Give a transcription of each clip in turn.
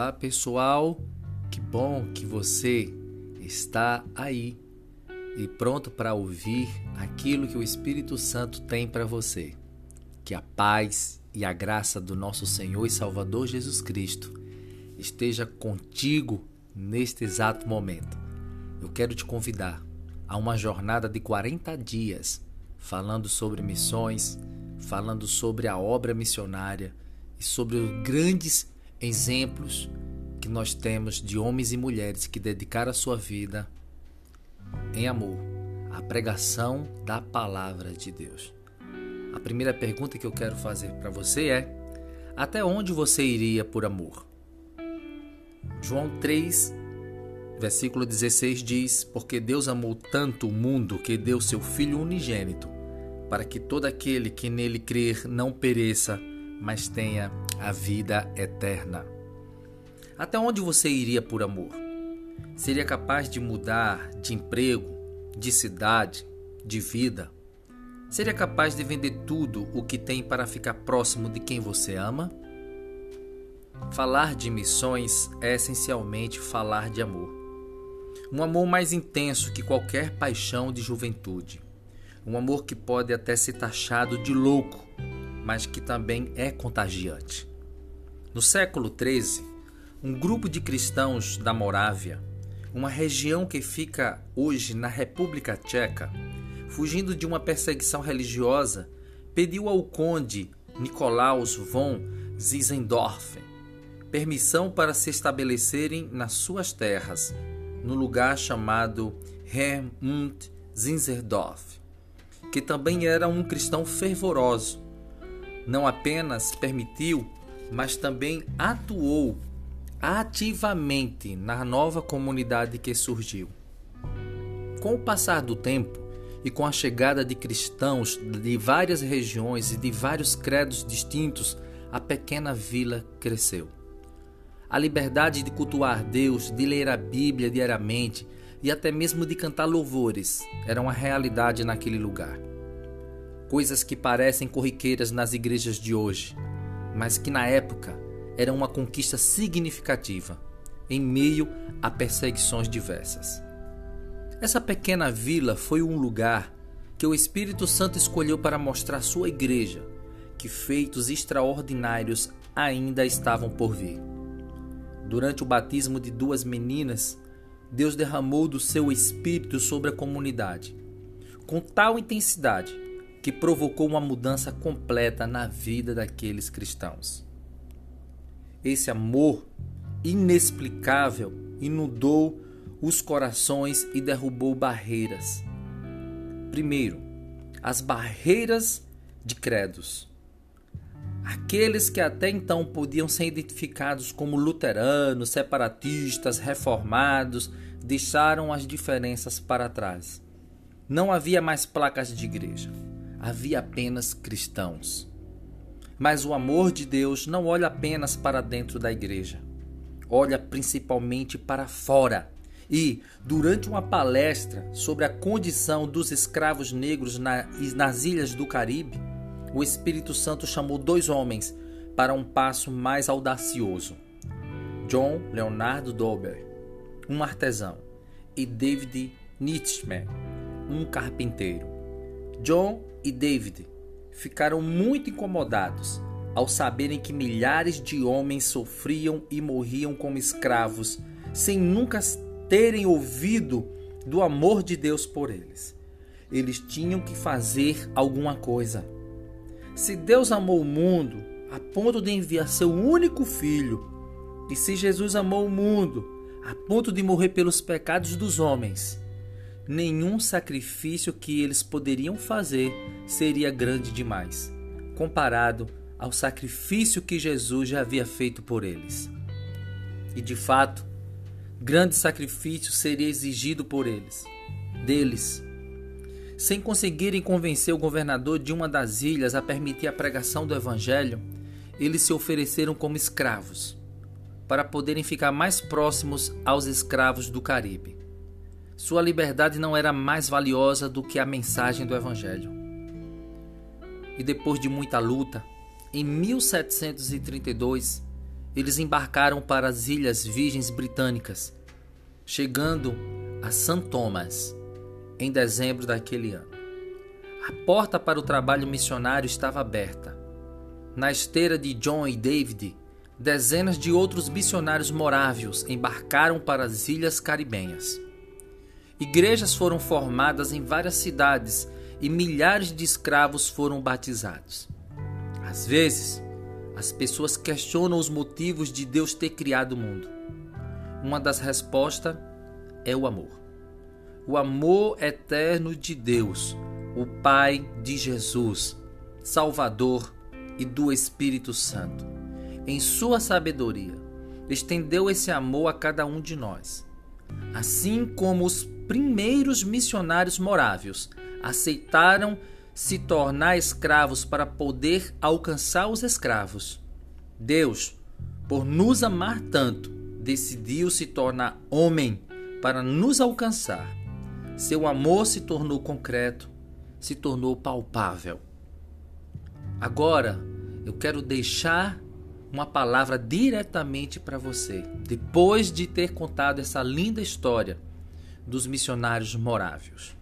Olá, pessoal. Que bom que você está aí e pronto para ouvir aquilo que o Espírito Santo tem para você. Que a paz e a graça do nosso Senhor e Salvador Jesus Cristo esteja contigo neste exato momento. Eu quero te convidar a uma jornada de 40 dias falando sobre missões, falando sobre a obra missionária e sobre os grandes exemplos que nós temos de homens e mulheres que dedicaram a sua vida em amor à pregação da palavra de Deus. A primeira pergunta que eu quero fazer para você é: até onde você iria por amor? João 3, versículo 16 diz: Porque Deus amou tanto o mundo que deu seu Filho unigênito, para que todo aquele que nele crer não pereça, mas tenha a vida eterna. Até onde você iria por amor? Seria capaz de mudar de emprego, de cidade, de vida? Seria capaz de vender tudo o que tem para ficar próximo de quem você ama? Falar de missões é essencialmente falar de amor. Um amor mais intenso que qualquer paixão de juventude. Um amor que pode até ser taxado de louco, mas que também é contagiante. No século XIII, um grupo de cristãos da Morávia, uma região que fica hoje na República Tcheca, fugindo de uma perseguição religiosa, pediu ao conde Nicolaus von Zinzendorf permissão para se estabelecerem nas suas terras, no lugar chamado Hermund Zinzendorf, que também era um cristão fervoroso. Não apenas permitiu, mas também atuou ativamente na nova comunidade que surgiu. Com o passar do tempo e com a chegada de cristãos de várias regiões e de vários credos distintos, a pequena vila cresceu. A liberdade de cultuar Deus, de ler a Bíblia diariamente e até mesmo de cantar louvores era uma realidade naquele lugar coisas que parecem corriqueiras nas igrejas de hoje, mas que na época eram uma conquista significativa em meio a perseguições diversas. Essa pequena vila foi um lugar que o Espírito Santo escolheu para mostrar sua igreja que feitos extraordinários ainda estavam por vir. Durante o batismo de duas meninas, Deus derramou do seu espírito sobre a comunidade, com tal intensidade que provocou uma mudança completa na vida daqueles cristãos. Esse amor inexplicável inundou os corações e derrubou barreiras. Primeiro, as barreiras de credos. Aqueles que até então podiam ser identificados como luteranos, separatistas, reformados, deixaram as diferenças para trás. Não havia mais placas de igreja havia apenas cristãos. Mas o amor de Deus não olha apenas para dentro da igreja, olha principalmente para fora. E, durante uma palestra sobre a condição dos escravos negros nas ilhas do Caribe, o Espírito Santo chamou dois homens para um passo mais audacioso: John Leonardo Dober, um artesão, e David Nietzsche, um carpinteiro. John e David ficaram muito incomodados ao saberem que milhares de homens sofriam e morriam como escravos sem nunca terem ouvido do amor de Deus por eles. Eles tinham que fazer alguma coisa. Se Deus amou o mundo a ponto de enviar seu único filho, e se Jesus amou o mundo a ponto de morrer pelos pecados dos homens, nenhum sacrifício que eles poderiam fazer seria grande demais, comparado ao sacrifício que Jesus já havia feito por eles. E de fato, grande sacrifício seria exigido por eles, deles. Sem conseguirem convencer o governador de uma das ilhas a permitir a pregação do evangelho, eles se ofereceram como escravos, para poderem ficar mais próximos aos escravos do Caribe. Sua liberdade não era mais valiosa do que a mensagem do Evangelho. E depois de muita luta, em 1732, eles embarcaram para as Ilhas Virgens Britânicas, chegando a St. Thomas em dezembro daquele ano. A porta para o trabalho missionário estava aberta. Na esteira de John e David, dezenas de outros missionários morávios embarcaram para as ilhas caribenhas. Igrejas foram formadas em várias cidades e milhares de escravos foram batizados. Às vezes, as pessoas questionam os motivos de Deus ter criado o mundo. Uma das respostas é o amor. O amor eterno de Deus, o Pai de Jesus, Salvador e do Espírito Santo. Em sua sabedoria, estendeu esse amor a cada um de nós. Assim como os primeiros missionários morávios aceitaram se tornar escravos para poder alcançar os escravos. Deus, por nos amar tanto, decidiu se tornar homem para nos alcançar. Seu amor se tornou concreto, se tornou palpável. Agora, eu quero deixar uma palavra diretamente para você, depois de ter contado essa linda história dos missionários morávios.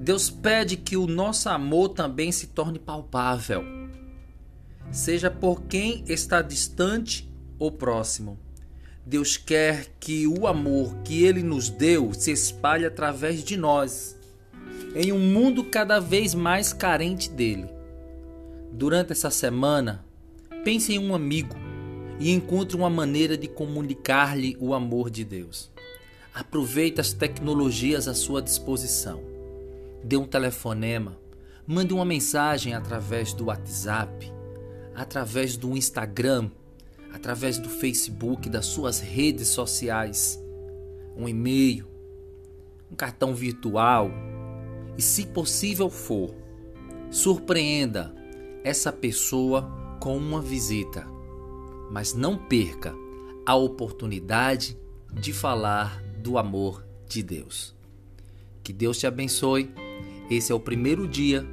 Deus pede que o nosso amor também se torne palpável, seja por quem está distante ou próximo. Deus quer que o amor que Ele nos deu se espalhe através de nós, em um mundo cada vez mais carente dele. Durante essa semana, pense em um amigo e encontre uma maneira de comunicar-lhe o amor de Deus. Aproveite as tecnologias à sua disposição dê um telefonema, mande uma mensagem através do WhatsApp, através do Instagram, através do Facebook, das suas redes sociais, um e-mail, um cartão virtual e, se possível for, surpreenda essa pessoa com uma visita, mas não perca a oportunidade de falar do amor de Deus. Que Deus te abençoe. Esse é o primeiro dia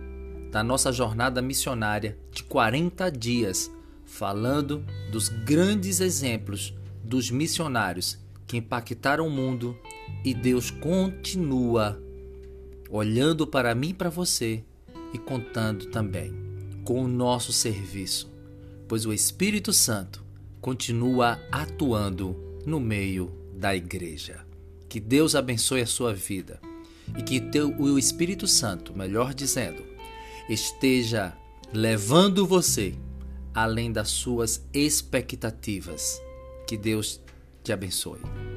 da nossa jornada missionária de 40 dias, falando dos grandes exemplos dos missionários que impactaram o mundo e Deus continua olhando para mim e para você e contando também com o nosso serviço, pois o Espírito Santo continua atuando no meio da igreja. Que Deus abençoe a sua vida e que teu, o Espírito Santo, melhor dizendo, esteja levando você além das suas expectativas. Que Deus te abençoe.